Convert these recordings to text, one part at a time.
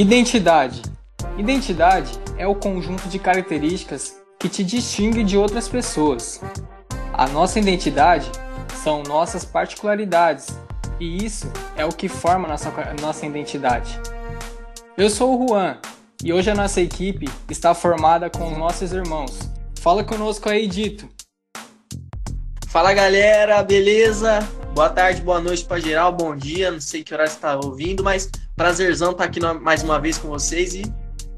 Identidade. Identidade é o conjunto de características que te distingue de outras pessoas. A nossa identidade são nossas particularidades e isso é o que forma nossa, nossa identidade. Eu sou o Juan e hoje a nossa equipe está formada com os nossos irmãos. Fala conosco aí, Dito. Fala galera, beleza? Boa tarde, boa noite para geral, bom dia. Não sei que você está ouvindo, mas prazerzão estar tá aqui mais uma vez com vocês e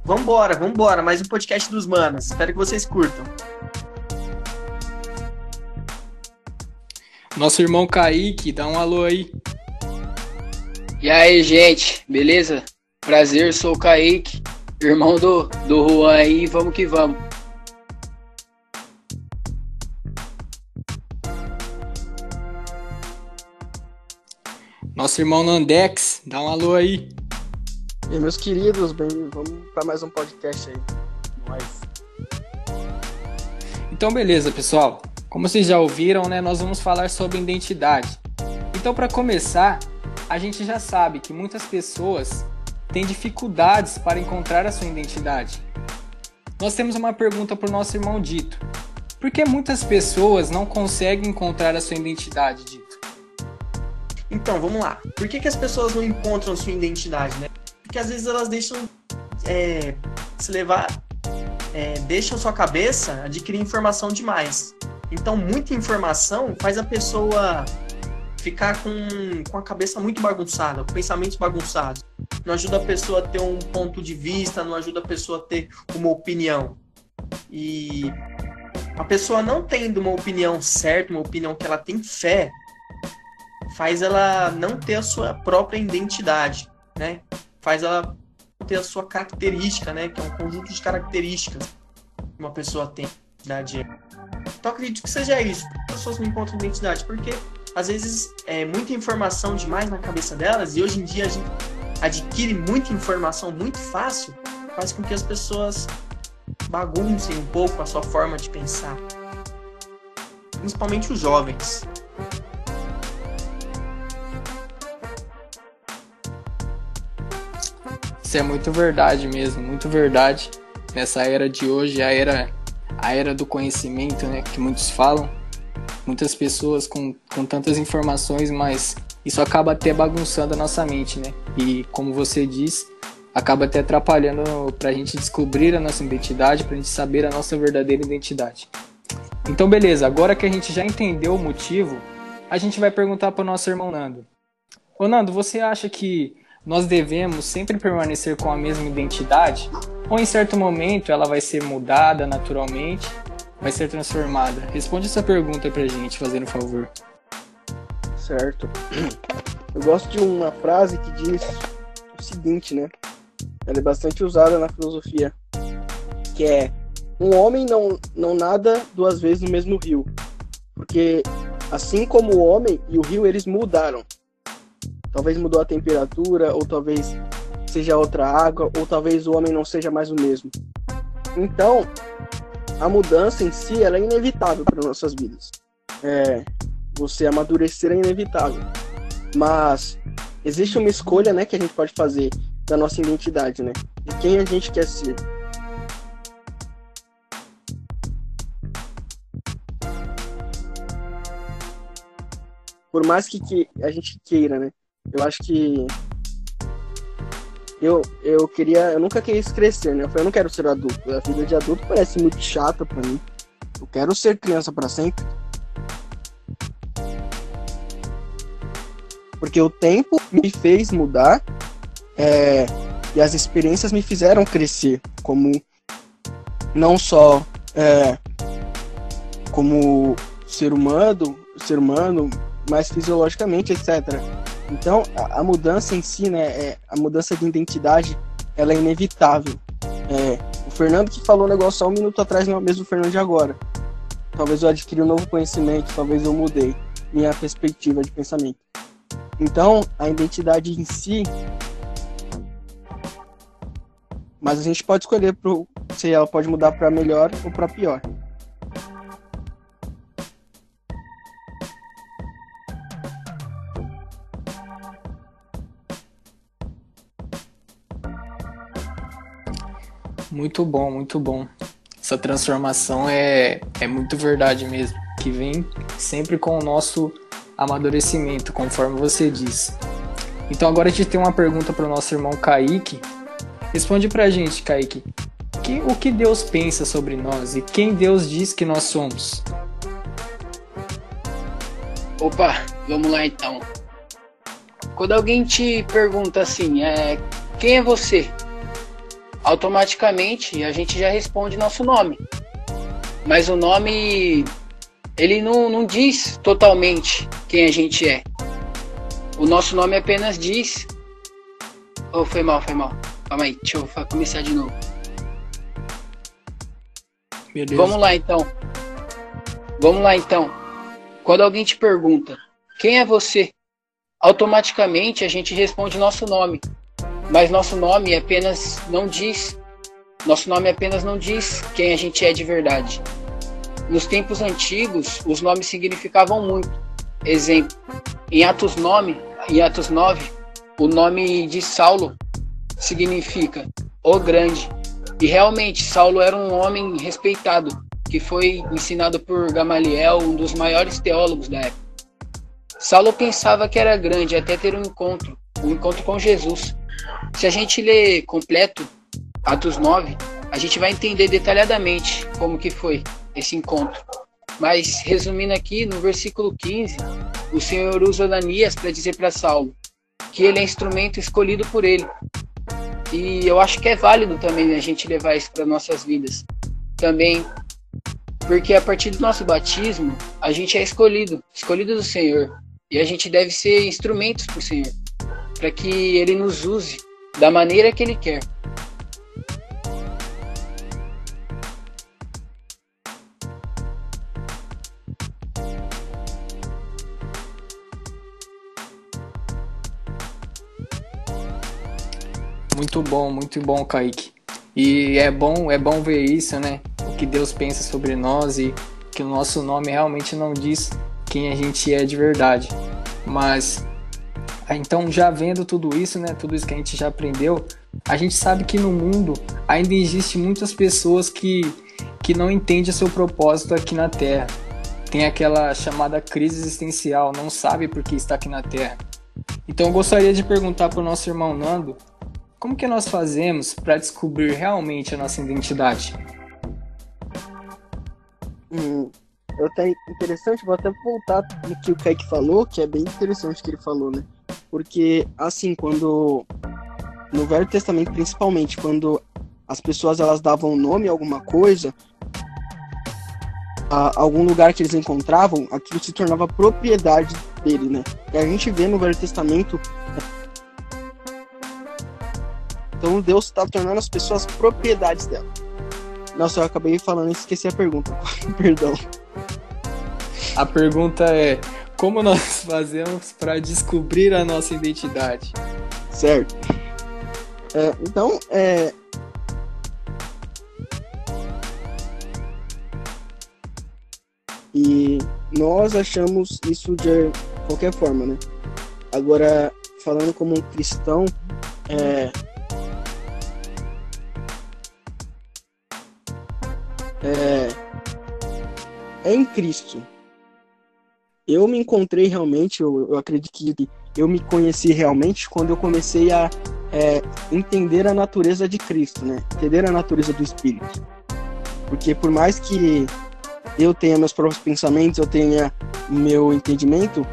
vambora, vambora. Mais um podcast dos manos. Espero que vocês curtam. Nosso irmão Kaique, dá um alô aí. E aí, gente, beleza? Prazer, sou o Kaique, irmão do, do Juan aí, vamos que vamos. Nosso irmão Nandex, dá um alô aí. E meus queridos, bem, vamos para mais um podcast aí. Nós. Então, beleza, pessoal. Como vocês já ouviram, né, nós vamos falar sobre identidade. Então, para começar, a gente já sabe que muitas pessoas têm dificuldades para encontrar a sua identidade. Nós temos uma pergunta para o nosso irmão Dito. Por que muitas pessoas não conseguem encontrar a sua identidade, Dito? Então, vamos lá. Por que, que as pessoas não encontram sua identidade, né? Porque às vezes elas deixam é, se levar, é, deixam sua cabeça adquirir informação demais. Então, muita informação faz a pessoa ficar com, com a cabeça muito bagunçada, com pensamentos bagunçados. Não ajuda a pessoa a ter um ponto de vista, não ajuda a pessoa a ter uma opinião. E a pessoa não tendo uma opinião certa, uma opinião que ela tem fé, faz ela não ter a sua própria identidade, né? Faz ela ter a sua característica, né? Que é um conjunto de características que uma pessoa tem. Identidade. Então acredito que seja isso. As pessoas não encontram identidade porque às vezes é muita informação demais na cabeça delas e hoje em dia a gente adquire muita informação muito fácil, faz com que as pessoas baguncem um pouco a sua forma de pensar. Principalmente os jovens. Isso é muito verdade mesmo, muito verdade. Nessa era de hoje, a era, a era do conhecimento, né, que muitos falam. Muitas pessoas com, com tantas informações, mas isso acaba até bagunçando a nossa mente, né? E como você disse, acaba até atrapalhando para a gente descobrir a nossa identidade, para a gente saber a nossa verdadeira identidade. Então, beleza, agora que a gente já entendeu o motivo, a gente vai perguntar para o nosso irmão Nando. Ô Nando, você acha que nós devemos sempre permanecer com a mesma identidade? Ou em certo momento ela vai ser mudada naturalmente, vai ser transformada? Responde essa pergunta pra gente, fazendo um favor. Certo. Eu gosto de uma frase que diz o seguinte, né? Ela é bastante usada na filosofia, que é um homem não, não nada duas vezes no mesmo rio, porque assim como o homem e o rio eles mudaram, Talvez mudou a temperatura, ou talvez seja outra água, ou talvez o homem não seja mais o mesmo. Então, a mudança em si ela é inevitável para nossas vidas. É, você amadurecer é inevitável. Mas existe uma escolha, né, que a gente pode fazer da nossa identidade, né? De quem a gente quer ser. Por mais que, que a gente queira, né? Eu acho que eu, eu queria, eu nunca quis crescer, né? Eu falei, eu não quero ser adulto. A vida de adulto parece muito chata para mim. Eu quero ser criança para sempre. Porque o tempo me fez mudar é, e as experiências me fizeram crescer como não só é, como ser humano, ser humano, mas fisiologicamente, etc. Então, a, a mudança em si, né, é, a mudança de identidade, ela é inevitável. É, o Fernando que falou o negócio há um minuto atrás não é o mesmo Fernando de agora. Talvez eu adquiri um novo conhecimento, talvez eu mudei minha perspectiva de pensamento. Então, a identidade em si. Mas a gente pode escolher pro, se ela pode mudar para melhor ou para pior. Muito bom, muito bom. Essa transformação é, é muito verdade mesmo, que vem sempre com o nosso amadurecimento, conforme você disse. Então agora a gente tem uma pergunta para o nosso irmão Kaique. Responde pra gente, Kaique. Que, o que Deus pensa sobre nós e quem Deus diz que nós somos? Opa, vamos lá então. Quando alguém te pergunta assim, é, quem é você? Automaticamente a gente já responde nosso nome. Mas o nome, ele não, não diz totalmente quem a gente é. O nosso nome apenas diz. Oh, foi mal, foi mal. Calma aí, deixa eu começar de novo. Beleza. Vamos lá então. Vamos lá então. Quando alguém te pergunta quem é você, automaticamente a gente responde nosso nome. Mas nosso nome apenas não diz. Nosso nome apenas não diz quem a gente é de verdade. Nos tempos antigos, os nomes significavam muito. Exemplo, em Atos 9, em Atos 9, o nome de Saulo significa o grande. E realmente, Saulo era um homem respeitado, que foi ensinado por Gamaliel, um dos maiores teólogos da época. Saulo pensava que era grande até ter um encontro, um encontro com Jesus. Se a gente ler completo Atos 9, a gente vai entender detalhadamente como que foi esse encontro. Mas resumindo aqui, no versículo 15, o Senhor usa Ananias para dizer para Saulo que ele é instrumento escolhido por ele. E eu acho que é válido também a gente levar isso para nossas vidas. Também porque a partir do nosso batismo, a gente é escolhido, escolhido do Senhor. E a gente deve ser instrumentos para o Senhor, para que Ele nos use da maneira que Ele quer. Muito bom, muito bom, Kaique. E é bom, é bom ver isso, né? O que Deus pensa sobre nós e que o nosso nome realmente não diz quem a gente é de verdade. Mas então já vendo tudo isso, né, tudo isso que a gente já aprendeu, a gente sabe que no mundo ainda existe muitas pessoas que que não entendem seu propósito aqui na Terra. Tem aquela chamada crise existencial, não sabe por que está aqui na Terra. Então eu gostaria de perguntar para o nosso irmão Nando como que nós fazemos para descobrir realmente a nossa identidade? Hum, eu até interessante, vou até voltar no que o Kaique falou, que é bem interessante o que ele falou, né? Porque, assim, quando. No Velho Testamento, principalmente, quando as pessoas elas davam nome a alguma coisa, a algum lugar que eles encontravam, aquilo se tornava propriedade dele, né? E a gente vê no Velho Testamento então Deus está tornando as pessoas propriedades dela. Nossa, eu acabei falando e esqueci a pergunta. Perdão. A pergunta é: como nós fazemos para descobrir a nossa identidade? Certo. É, então, é. E nós achamos isso de qualquer forma, né? Agora, falando como um cristão, é, é, é em Cristo. Eu me encontrei realmente, eu, eu acredito que eu me conheci realmente quando eu comecei a é, entender a natureza de Cristo, né? Entender a natureza do Espírito. Porque por mais que eu tenha meus próprios pensamentos, eu tenha meu entendimento,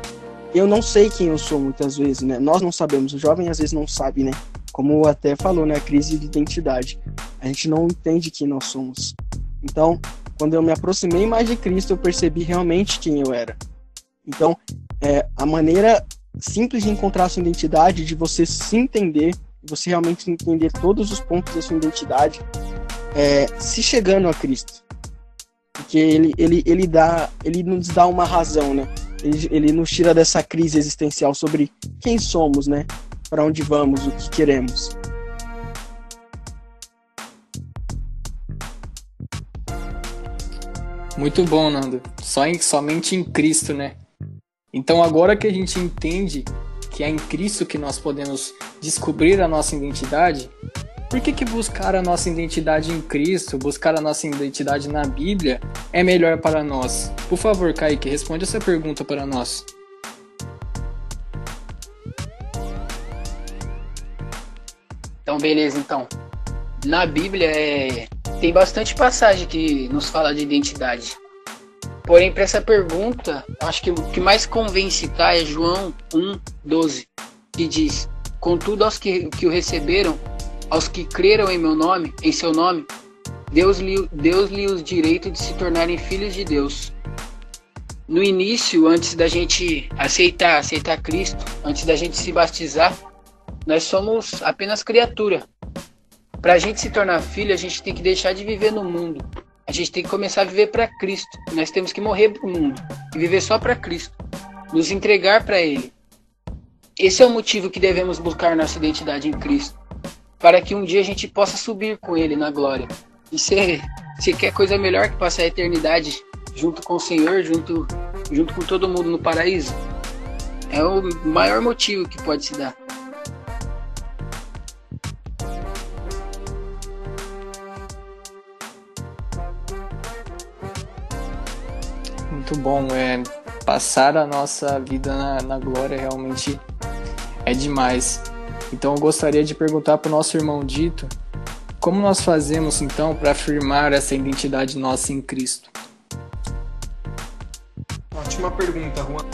eu não sei quem eu sou muitas vezes, né? Nós não sabemos, o jovem às vezes não sabe, né? Como até falou, né? A crise de identidade. A gente não entende quem nós somos. Então, quando eu me aproximei mais de Cristo, eu percebi realmente quem eu era. Então, é, a maneira simples de encontrar a sua identidade, de você se entender, você realmente entender todos os pontos da sua identidade, é, se chegando a Cristo. Porque ele, ele, ele, dá, ele nos dá uma razão, né? Ele, ele nos tira dessa crise existencial sobre quem somos, né? Para onde vamos, o que queremos. Muito bom, Nando. Só em, somente em Cristo, né? Então agora que a gente entende que é em Cristo que nós podemos descobrir a nossa identidade, Por que, que buscar a nossa identidade em Cristo, buscar a nossa identidade na Bíblia é melhor para nós? Por favor, Kaique, responde essa pergunta para nós. Então, beleza, então. Na Bíblia é... tem bastante passagem que nos fala de identidade. Porém, para essa pergunta, acho que o que mais convence cá é João 1,12, que diz: Contudo, aos que, que o receberam, aos que creram em meu nome, em seu nome, Deus lhe, Deus lhe os direito de se tornarem filhos de Deus. No início, antes da gente aceitar, aceitar Cristo, antes da gente se batizar, nós somos apenas criatura. Para a gente se tornar filho, a gente tem que deixar de viver no mundo. A gente tem que começar a viver para Cristo. Nós temos que morrer para o mundo e viver só para Cristo. Nos entregar para Ele. Esse é o motivo que devemos buscar nossa identidade em Cristo. Para que um dia a gente possa subir com Ele na glória. E se, se quer coisa melhor que passar a eternidade junto com o Senhor, junto, junto com todo mundo no paraíso, é o maior motivo que pode se dar. Bom, é passar a nossa vida na, na glória realmente é demais. Então eu gostaria de perguntar para o nosso irmão Dito, como nós fazemos então para afirmar essa identidade nossa em Cristo? Ótima pergunta, Juan.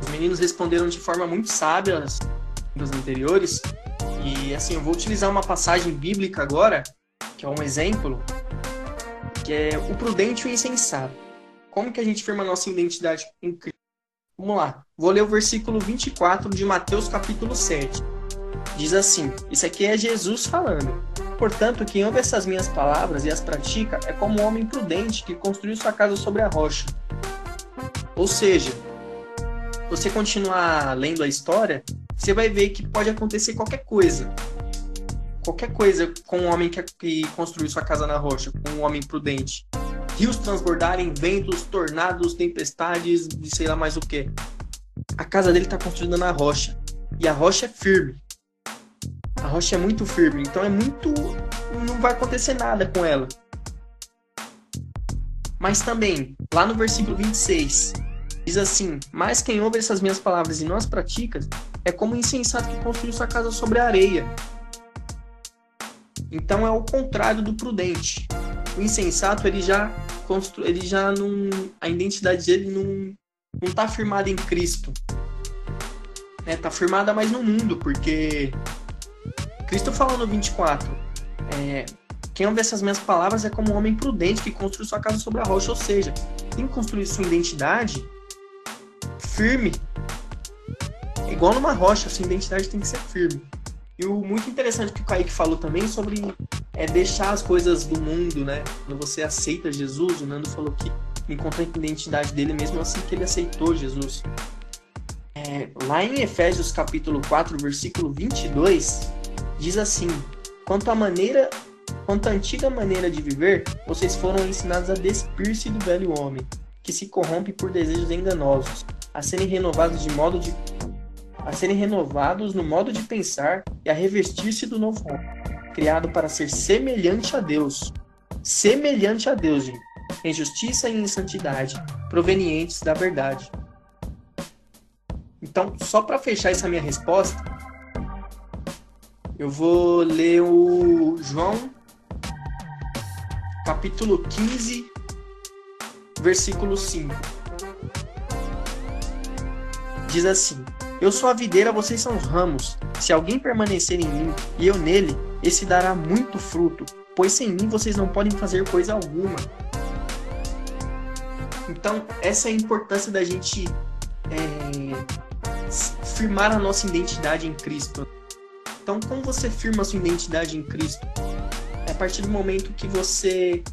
Os meninos responderam de forma muito sábia as perguntas anteriores. E assim, eu vou utilizar uma passagem bíblica agora, que é um exemplo, que é o prudente e o insensato. Como que a gente firma a nossa identidade em Cristo? Vamos lá. Vou ler o versículo 24 de Mateus capítulo 7. Diz assim: Isso aqui é Jesus falando. Portanto, quem ouve essas minhas palavras e as pratica é como um homem prudente que construiu sua casa sobre a rocha. Ou seja, você continuar lendo a história, você vai ver que pode acontecer qualquer coisa. Qualquer coisa com um homem que, que construiu sua casa na rocha, com um homem prudente rios transbordarem, ventos, tornados, tempestades, de sei lá mais o que. A casa dele está construída na rocha. E a rocha é firme. A rocha é muito firme, então é muito. Não vai acontecer nada com ela. Mas também, lá no versículo 26, diz assim: Mas quem ouve essas minhas palavras e não as pratica, é como um insensato que construiu sua casa sobre a areia. Então é o contrário do prudente o insensato ele já constru... ele já não a identidade dele não não está firmada em Cristo. Né tá firmada mais no mundo porque Cristo fala no 24 é, quem ouve essas minhas palavras é como um homem prudente que construiu sua casa sobre a rocha ou seja tem que construir sua identidade firme igual numa rocha sua identidade tem que ser firme. E o muito interessante que o Kaique falou também sobre é deixar as coisas do mundo, né? Quando você aceita Jesus, o Nando falou que encontra a identidade dele mesmo assim que ele aceitou Jesus. É, lá em Efésios capítulo 4, versículo 22, diz assim: Quanto à maneira, quanto à antiga maneira de viver, vocês foram ensinados a despir-se do velho homem, que se corrompe por desejos enganosos, a serem renovados de modo de a serem renovados no modo de pensar e a revestir-se do novo homem, criado para ser semelhante a Deus. Semelhante a Deus, gente. Em justiça e em santidade, provenientes da verdade. Então, só para fechar essa minha resposta, eu vou ler o João, capítulo 15, versículo 5. Diz assim: eu sou a videira, vocês são os ramos. Se alguém permanecer em mim e eu nele, esse dará muito fruto, pois sem mim vocês não podem fazer coisa alguma. Então, essa é a importância da gente é, firmar a nossa identidade em Cristo. Então, como você firma a sua identidade em Cristo? É a partir do momento que você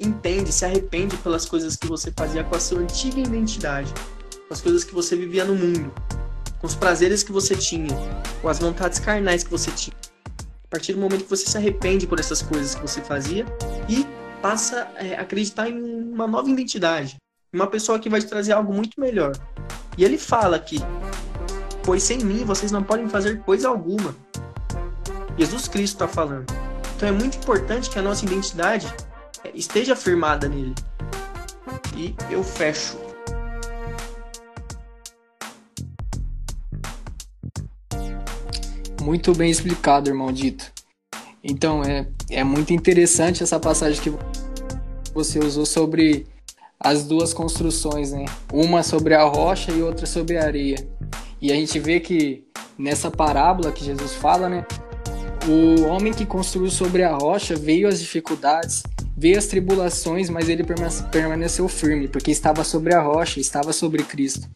entende, se arrepende pelas coisas que você fazia com a sua antiga identidade, as coisas que você vivia no mundo com os prazeres que você tinha, com as vontades carnais que você tinha. A partir do momento que você se arrepende por essas coisas que você fazia e passa a é, acreditar em uma nova identidade, uma pessoa que vai te trazer algo muito melhor. E ele fala aqui: Pois sem mim vocês não podem fazer coisa alguma. Jesus Cristo está falando. Então é muito importante que a nossa identidade esteja firmada nele. E eu fecho. Muito bem explicado, irmão Dito. Então, é, é muito interessante essa passagem que você usou sobre as duas construções, né? Uma sobre a rocha e outra sobre a areia. E a gente vê que nessa parábola que Jesus fala, né? O homem que construiu sobre a rocha veio as dificuldades, veio as tribulações, mas ele permaneceu firme, porque estava sobre a rocha, estava sobre Cristo.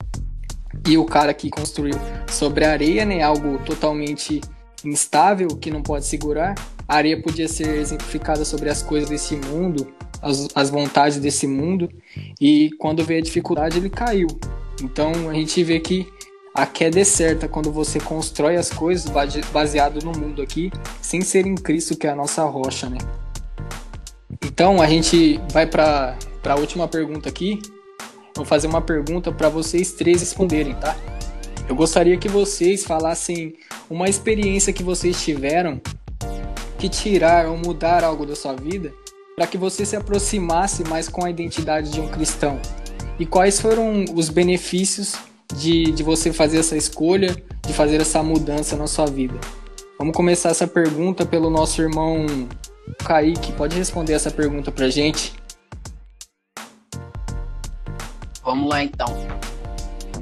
E o cara que construiu sobre areia, né, algo totalmente instável, que não pode segurar, a areia podia ser exemplificada sobre as coisas desse mundo, as, as vontades desse mundo, e quando veio a dificuldade, ele caiu. Então a gente vê que a queda é certa quando você constrói as coisas baseado no mundo aqui, sem ser em Cristo, que é a nossa rocha, né? Então a gente vai para a última pergunta aqui. Vou fazer uma pergunta para vocês três responderem, tá? Eu gostaria que vocês falassem uma experiência que vocês tiveram que tirar ou mudar algo da sua vida para que você se aproximasse mais com a identidade de um cristão. E quais foram os benefícios de, de você fazer essa escolha, de fazer essa mudança na sua vida? Vamos começar essa pergunta pelo nosso irmão Kaique. Pode responder essa pergunta pra gente? Vamos lá então.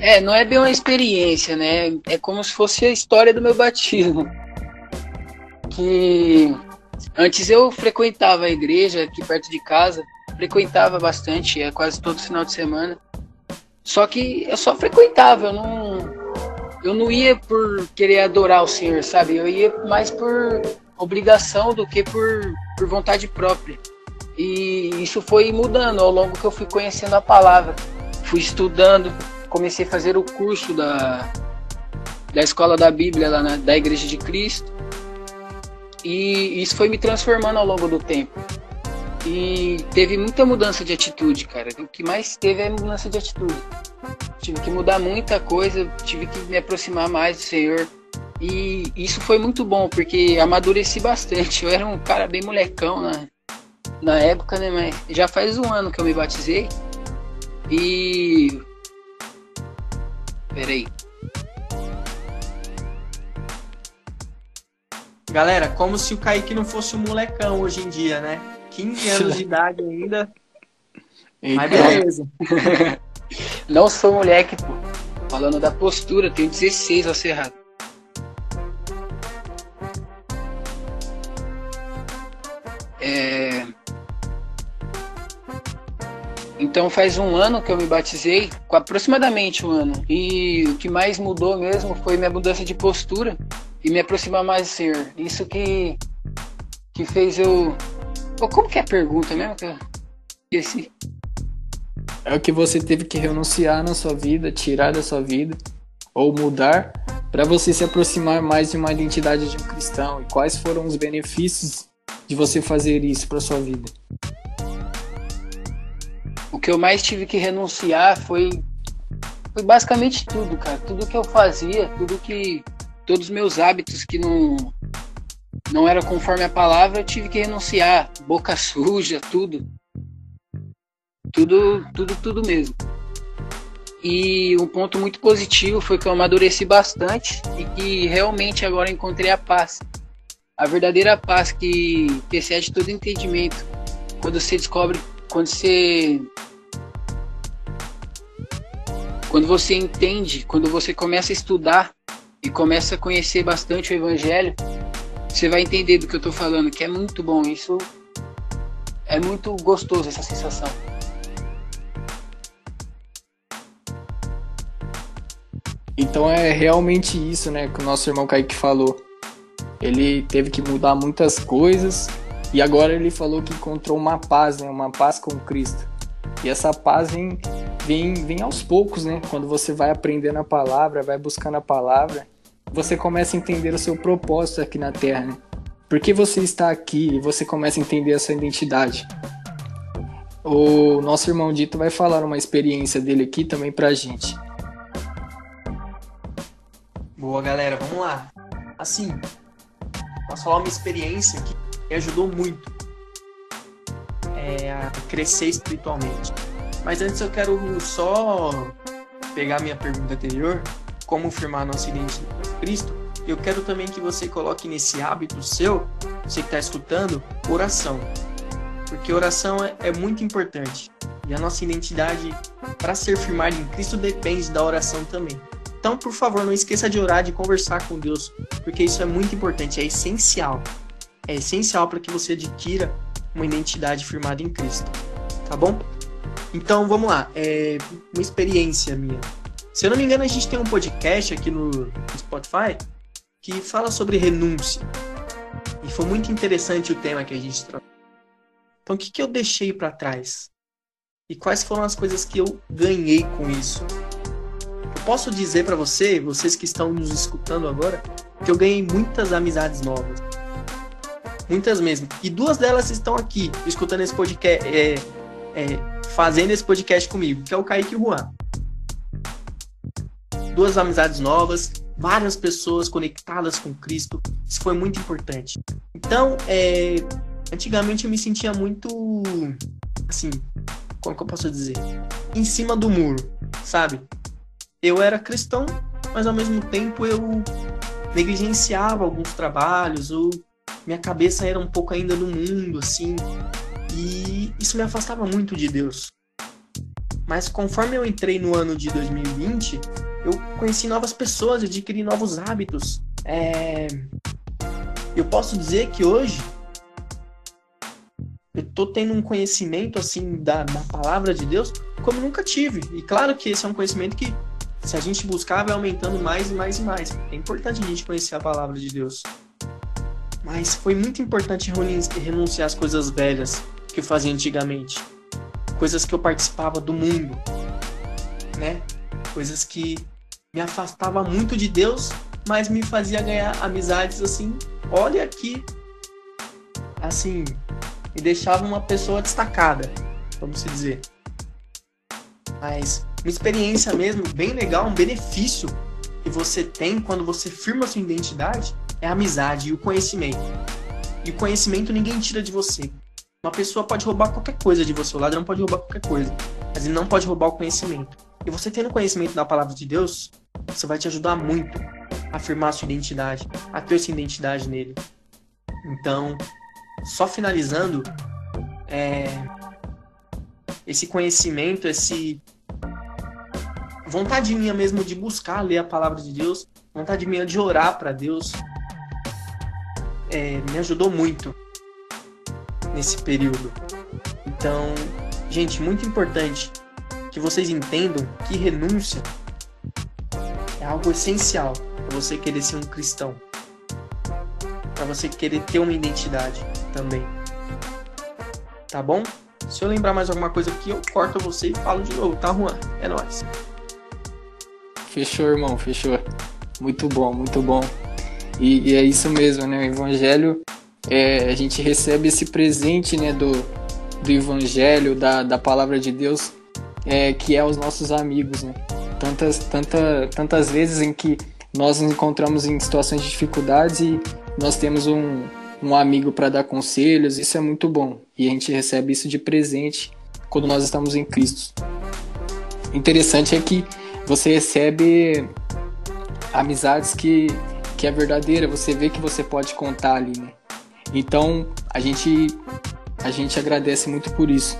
É, não é bem uma experiência, né? É como se fosse a história do meu batismo. Que antes eu frequentava a igreja aqui perto de casa, frequentava bastante, é quase todo final de semana. Só que eu só frequentava, eu não eu não ia por querer adorar o Senhor, sabe? Eu ia mais por obrigação do que por, por vontade própria. E isso foi mudando ao longo que eu fui conhecendo a palavra. Fui estudando, comecei a fazer o curso da, da escola da Bíblia lá na, da Igreja de Cristo. E isso foi me transformando ao longo do tempo. E teve muita mudança de atitude, cara. O que mais teve é mudança de atitude. Tive que mudar muita coisa, tive que me aproximar mais do Senhor. E isso foi muito bom, porque amadureci bastante. Eu era um cara bem molecão na, na época, né? Mas já faz um ano que eu me batizei. E Peraí. Galera, como se o Kaique não fosse um molecão hoje em dia, né? 15 anos de idade ainda. Eita. Mas beleza. não sou moleque, pô. Falando da postura, tenho 16 ao ser errado. Então faz um ano que eu me batizei, aproximadamente um ano. E o que mais mudou mesmo foi minha mudança de postura e me aproximar mais do Senhor. Isso que, que fez eu. Pô, como que é a pergunta mesmo? Que eu esqueci. É o que você teve que renunciar na sua vida, tirar da sua vida, ou mudar, para você se aproximar mais de uma identidade de um cristão. E quais foram os benefícios de você fazer isso para sua vida? Que eu mais tive que renunciar foi, foi basicamente tudo, cara. Tudo que eu fazia, tudo que. Todos os meus hábitos que não. Não era conforme a palavra, eu tive que renunciar. Boca suja, tudo. Tudo, tudo, tudo mesmo. E um ponto muito positivo foi que eu amadureci bastante e que realmente agora encontrei a paz. A verdadeira paz que, que excede todo entendimento. Quando você descobre quando você quando você entende, quando você começa a estudar e começa a conhecer bastante o evangelho, você vai entender do que eu estou falando, que é muito bom isso. É muito gostoso essa sensação. Então é realmente isso, né, que o nosso irmão Kaique falou. Ele teve que mudar muitas coisas e agora ele falou que encontrou uma paz, né? Uma paz com Cristo. E essa paz vem, vem, vem aos poucos, né? Quando você vai aprendendo a palavra, vai buscando a palavra, você começa a entender o seu propósito aqui na Terra, né? Por que você está aqui e você começa a entender a sua identidade. O nosso irmão Dito vai falar uma experiência dele aqui também pra gente. Boa, galera, vamos lá. Assim, posso falar uma experiência que me ajudou muito é, a crescer espiritualmente. Mas antes eu quero só pegar minha pergunta anterior, como firmar nossa identidade em Cristo. Eu quero também que você coloque nesse hábito seu, você que está escutando, oração. Porque oração é, é muito importante. E a nossa identidade, para ser firmada em Cristo, depende da oração também. Então, por favor, não esqueça de orar, de conversar com Deus, porque isso é muito importante, é essencial. É essencial para que você adquira uma identidade firmada em Cristo. Tá bom? Então, vamos lá. É uma experiência minha. Se eu não me engano, a gente tem um podcast aqui no Spotify que fala sobre renúncia. E foi muito interessante o tema que a gente trouxe. Então, o que, que eu deixei para trás? E quais foram as coisas que eu ganhei com isso? Eu posso dizer para você, vocês que estão nos escutando agora, que eu ganhei muitas amizades novas. Muitas mesmo. E duas delas estão aqui, escutando esse podcast, é, é, fazendo esse podcast comigo, que é o Kaique Juan. Duas amizades novas, várias pessoas conectadas com Cristo. Isso foi muito importante. Então, é, antigamente eu me sentia muito, assim, como que eu posso dizer? Em cima do muro, sabe? Eu era cristão, mas ao mesmo tempo eu negligenciava alguns trabalhos, ou minha cabeça era um pouco ainda no mundo, assim, e isso me afastava muito de Deus. Mas conforme eu entrei no ano de 2020, eu conheci novas pessoas, adquiri novos hábitos. É... Eu posso dizer que hoje eu tô tendo um conhecimento assim da, da palavra de Deus como nunca tive. E claro que esse é um conhecimento que se a gente buscar vai aumentando mais e mais e mais. É importante a gente conhecer a palavra de Deus. Mas foi muito importante renunciar às coisas velhas que eu fazia antigamente. Coisas que eu participava do mundo, né? Coisas que me afastava muito de Deus, mas me fazia ganhar amizades assim. Olha aqui, assim, me deixava uma pessoa destacada, vamos dizer. Mas uma experiência mesmo bem legal, um benefício que você tem quando você firma sua identidade é a amizade e o conhecimento. E o conhecimento ninguém tira de você. Uma pessoa pode roubar qualquer coisa de você, o ladrão pode roubar qualquer coisa, mas ele não pode roubar o conhecimento. E você tendo conhecimento da palavra de Deus, isso vai te ajudar muito a afirmar a sua identidade, a ter sua identidade nele. Então, só finalizando, é, esse conhecimento, esse vontade minha mesmo de buscar ler a palavra de Deus, vontade minha de orar para Deus, é, me ajudou muito nesse período. Então, gente, muito importante que vocês entendam que renúncia é algo essencial para você querer ser um cristão, para você querer ter uma identidade também. Tá bom? Se eu lembrar mais alguma coisa aqui, eu corto você e falo de novo, tá, Juan? É nóis. Fechou, irmão, fechou. Muito bom, muito bom. E, e é isso mesmo, né? O evangelho, é, a gente recebe esse presente, né, do, do evangelho, da, da palavra de Deus, é, que é os nossos amigos, né? Tantas, tanta, tantas vezes em que nós nos encontramos em situações de dificuldades e nós temos um, um amigo para dar conselhos, isso é muito bom. E a gente recebe isso de presente quando nós estamos em Cristo. Interessante é que você recebe amizades que, que é verdadeira, você vê que você pode contar ali, né? Então, a gente a gente agradece muito por isso.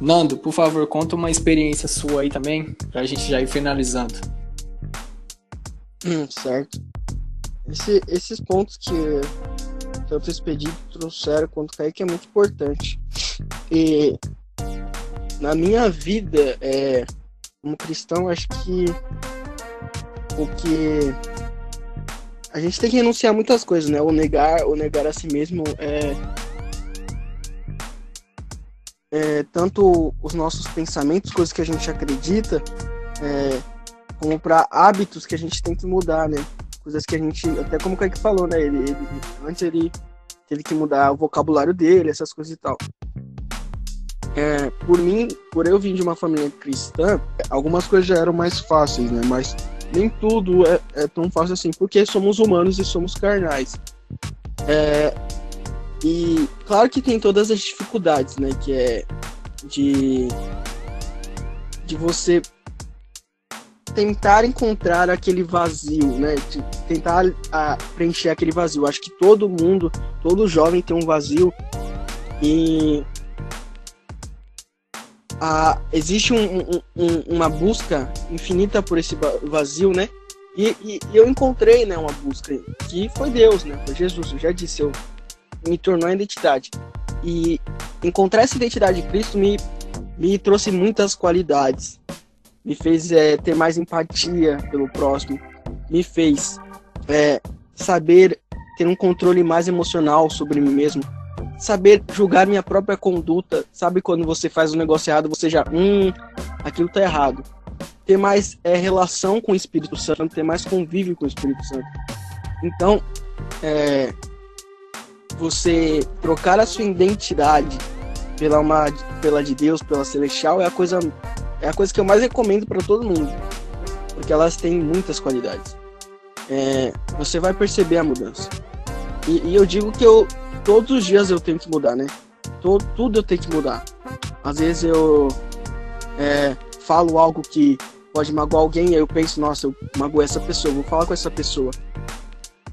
Nando, por favor, conta uma experiência sua aí também, pra gente já ir finalizando. Hum, certo. Esse, esses pontos que tanto o Expedito trouxeram quanto o Kaique é muito importante. E na minha vida, é, como cristão, acho que o que a gente tem que renunciar muitas coisas, né? O negar, o negar a si mesmo é, é tanto os nossos pensamentos, coisas que a gente acredita, é, como para hábitos que a gente tem que mudar, né? coisas que a gente, até como o Kaique falou, né? Ele, ele, antes ele teve que mudar o vocabulário dele, essas coisas e tal. É, por mim, por eu vir de uma família cristã, algumas coisas já eram mais fáceis, né? Mas nem tudo é, é tão fácil assim, porque somos humanos e somos carnais. É, e claro que tem todas as dificuldades, né? Que é de, de você tentar encontrar aquele vazio, né? De tentar a, preencher aquele vazio. Acho que todo mundo, todo jovem tem um vazio e a, existe um, um, uma busca infinita por esse vazio, né? E, e, e, eu encontrei, né, uma busca que foi Deus, né? Foi Jesus. Eu já disse, eu me tornou a identidade. E encontrar essa identidade de Cristo me, me trouxe muitas qualidades me fez é, ter mais empatia pelo próximo, me fez é, saber ter um controle mais emocional sobre mim mesmo, saber julgar minha própria conduta. Sabe quando você faz um negócio errado, você já, hum, aquilo tá errado. Ter mais é, relação com o Espírito Santo, ter mais convívio com o Espírito Santo. Então, é, você trocar a sua identidade pela, uma, pela de Deus, pela celestial, é a coisa é a coisa que eu mais recomendo para todo mundo, porque elas têm muitas qualidades. É, você vai perceber a mudança. E, e, eu digo que eu todos os dias eu tenho que mudar, né? Todo, tudo eu tenho que mudar. Às vezes eu é, falo algo que pode magoar alguém, aí eu penso, nossa, eu magoei essa pessoa, vou falar com essa pessoa.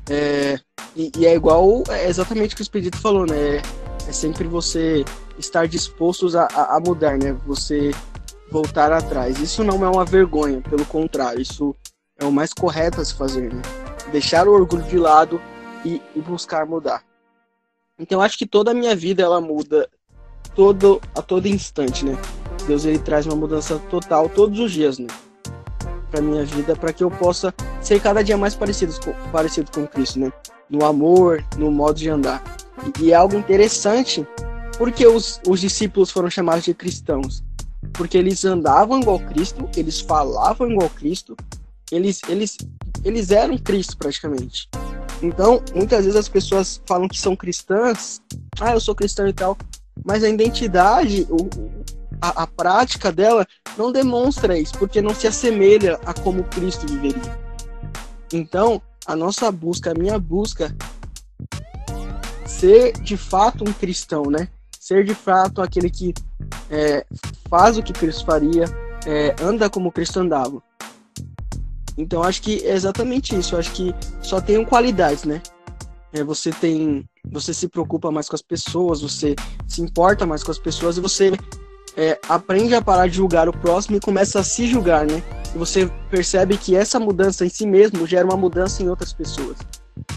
É, e, e, é igual, é exatamente o que o Expedito falou, né? É, sempre você estar disposto a, a, a mudar, né? Você voltar atrás. Isso não é uma vergonha, pelo contrário, isso é o mais correto a se fazer, né? Deixar o orgulho de lado e, e buscar mudar. Então acho que toda a minha vida ela muda todo a todo instante, né? Deus ele traz uma mudança total todos os dias, né? Para minha vida, para que eu possa ser cada dia mais parecido com, parecido com Cristo, né? No amor, no modo de andar. E, e é algo interessante porque os, os discípulos foram chamados de cristãos porque eles andavam igual Cristo, eles falavam igual Cristo, eles, eles, eles eram Cristo praticamente. Então, muitas vezes as pessoas falam que são cristãs, ah, eu sou cristão e tal, mas a identidade, o, a, a prática dela não demonstra isso, porque não se assemelha a como Cristo viveria. Então, a nossa busca, a minha busca, ser de fato um cristão, né? Ser de fato aquele que é, faz o que Cristo faria, é, anda como Cristo andava. Então acho que é exatamente isso. Acho que só tem qualidades, né? É, você tem, você se preocupa mais com as pessoas, você se importa mais com as pessoas e você é, aprende a parar de julgar o próximo e começa a se julgar, né? E você percebe que essa mudança em si mesmo gera uma mudança em outras pessoas.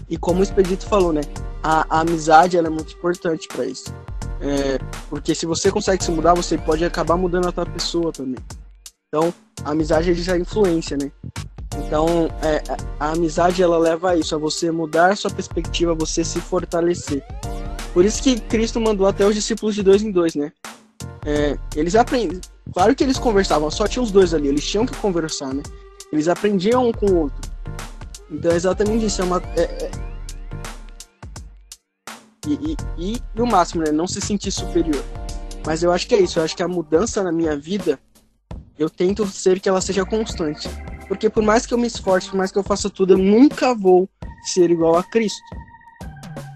E como o Expedito falou, né? A, a amizade é muito importante para isso. É, porque se você consegue se mudar, você pode acabar mudando a outra pessoa também. Então, a amizade já influência, né? Então, é, a amizade ela leva a isso, a você mudar sua perspectiva, a você se fortalecer. Por isso que Cristo mandou até os discípulos de dois em dois, né? É, eles aprendem. Claro que eles conversavam, só tinha os dois ali, eles tinham que conversar, né? Eles aprendiam um com o outro. Então, é exatamente isso. É uma, é, é e, e, e no máximo, né, não se sentir superior. Mas eu acho que é isso, eu acho que a mudança na minha vida, eu tento ser que ela seja constante. Porque por mais que eu me esforce, por mais que eu faça tudo, eu nunca vou ser igual a Cristo.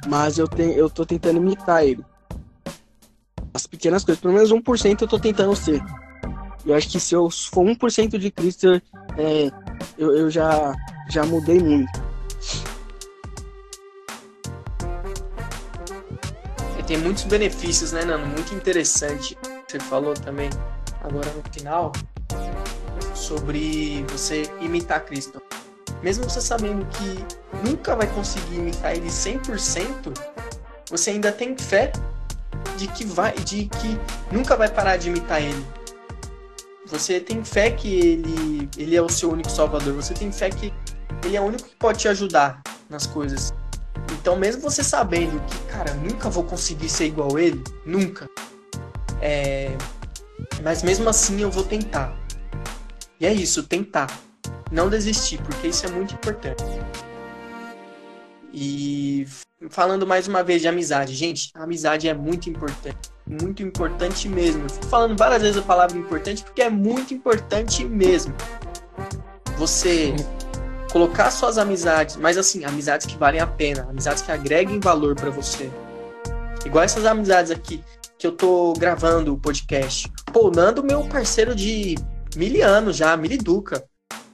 Mas eu, tenho, eu tô tentando imitar ele. As pequenas coisas, pelo menos 1% eu tô tentando ser. Eu acho que se eu for 1% de Cristo, é, eu, eu já, já mudei muito. tem muitos benefícios, né, Nano? Muito interessante. Você falou também agora no final sobre você imitar Cristo. Mesmo você sabendo que nunca vai conseguir imitar ele 100%, você ainda tem fé de que vai, de que nunca vai parar de imitar ele. Você tem fé que ele, ele é o seu único salvador. Você tem fé que ele é o único que pode te ajudar nas coisas. Então, mesmo você sabendo que, cara, nunca vou conseguir ser igual ele, nunca. É... Mas mesmo assim eu vou tentar. E é isso, tentar. Não desistir, porque isso é muito importante. E falando mais uma vez de amizade, gente, a amizade é muito importante. Muito importante mesmo. Fico falando várias vezes a palavra importante porque é muito importante mesmo. Você colocar suas amizades, mas assim, amizades que valem a pena, amizades que agreguem valor para você. Igual essas amizades aqui que eu tô gravando o podcast. Pô, o Nando, meu parceiro de mil anos já, Miliduca.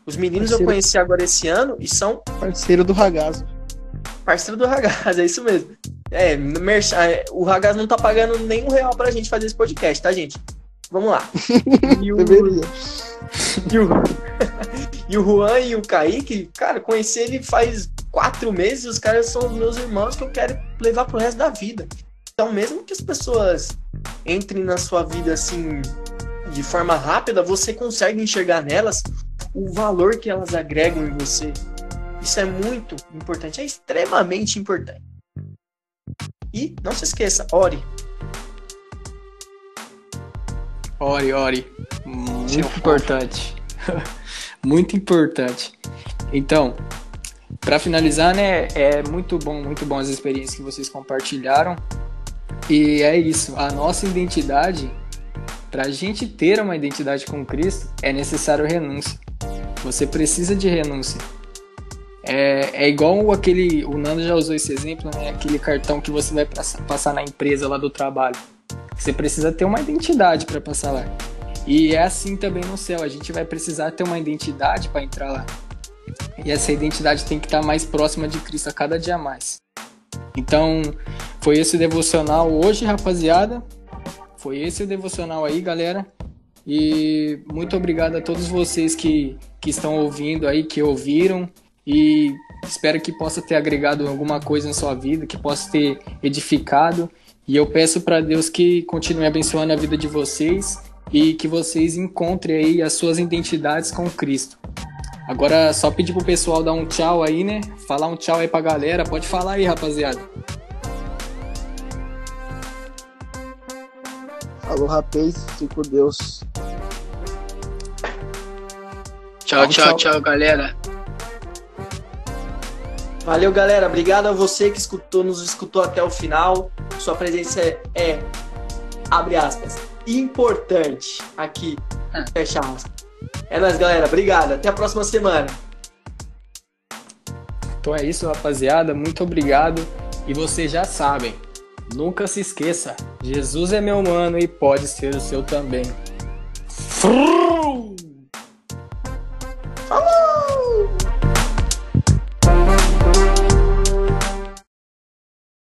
Os meninos parceiro... eu conheci agora esse ano e são. Parceiro do Ragazzo. Parceiro do Ragazzo, é isso mesmo. É, é, o Ragazzo não tá pagando nenhum real pra gente fazer esse podcast, tá, gente? Vamos lá. E o... Deveria. E o... e o Juan e o Kaique, cara, conheci ele faz quatro meses, os caras são os meus irmãos que eu quero levar pro resto da vida. Então, mesmo que as pessoas entrem na sua vida assim de forma rápida, você consegue enxergar nelas o valor que elas agregam em você. Isso é muito importante, é extremamente importante. E não se esqueça, ore. Ore, ore. Muito importante. muito importante. Então, para finalizar, né, é muito bom, muito bom as experiências que vocês compartilharam. E é isso, a nossa identidade, para a gente ter uma identidade com Cristo, é necessário renúncia. Você precisa de renúncia. É, é igual aquele, o Nando já usou esse exemplo, né? Aquele cartão que você vai passar na empresa lá do trabalho. Você precisa ter uma identidade para passar lá. E é assim também no céu. A gente vai precisar ter uma identidade para entrar lá. E essa identidade tem que estar mais próxima de Cristo a cada dia mais. Então, foi esse devocional hoje, rapaziada. Foi esse o devocional aí, galera. E muito obrigado a todos vocês que, que estão ouvindo aí, que ouviram. E espero que possa ter agregado alguma coisa na sua vida, que possa ter edificado. E eu peço para Deus que continue abençoando a vida de vocês e que vocês encontrem aí as suas identidades com Cristo. Agora só pedir pro pessoal dar um tchau aí, né? Falar um tchau aí pra galera. Pode falar aí, rapaziada. Falou, rapaz. Fique com Deus. Tchau, tchau, tchau, tchau, galera. Valeu, galera. Obrigado a você que escutou, nos escutou até o final. Sua presença é, é abre aspas, importante aqui. Ah. Fecha aspas. É nóis, galera. Obrigado. Até a próxima semana. Então é isso, rapaziada. Muito obrigado. E vocês já sabem, nunca se esqueça: Jesus é meu mano e pode ser o seu também. Frrr!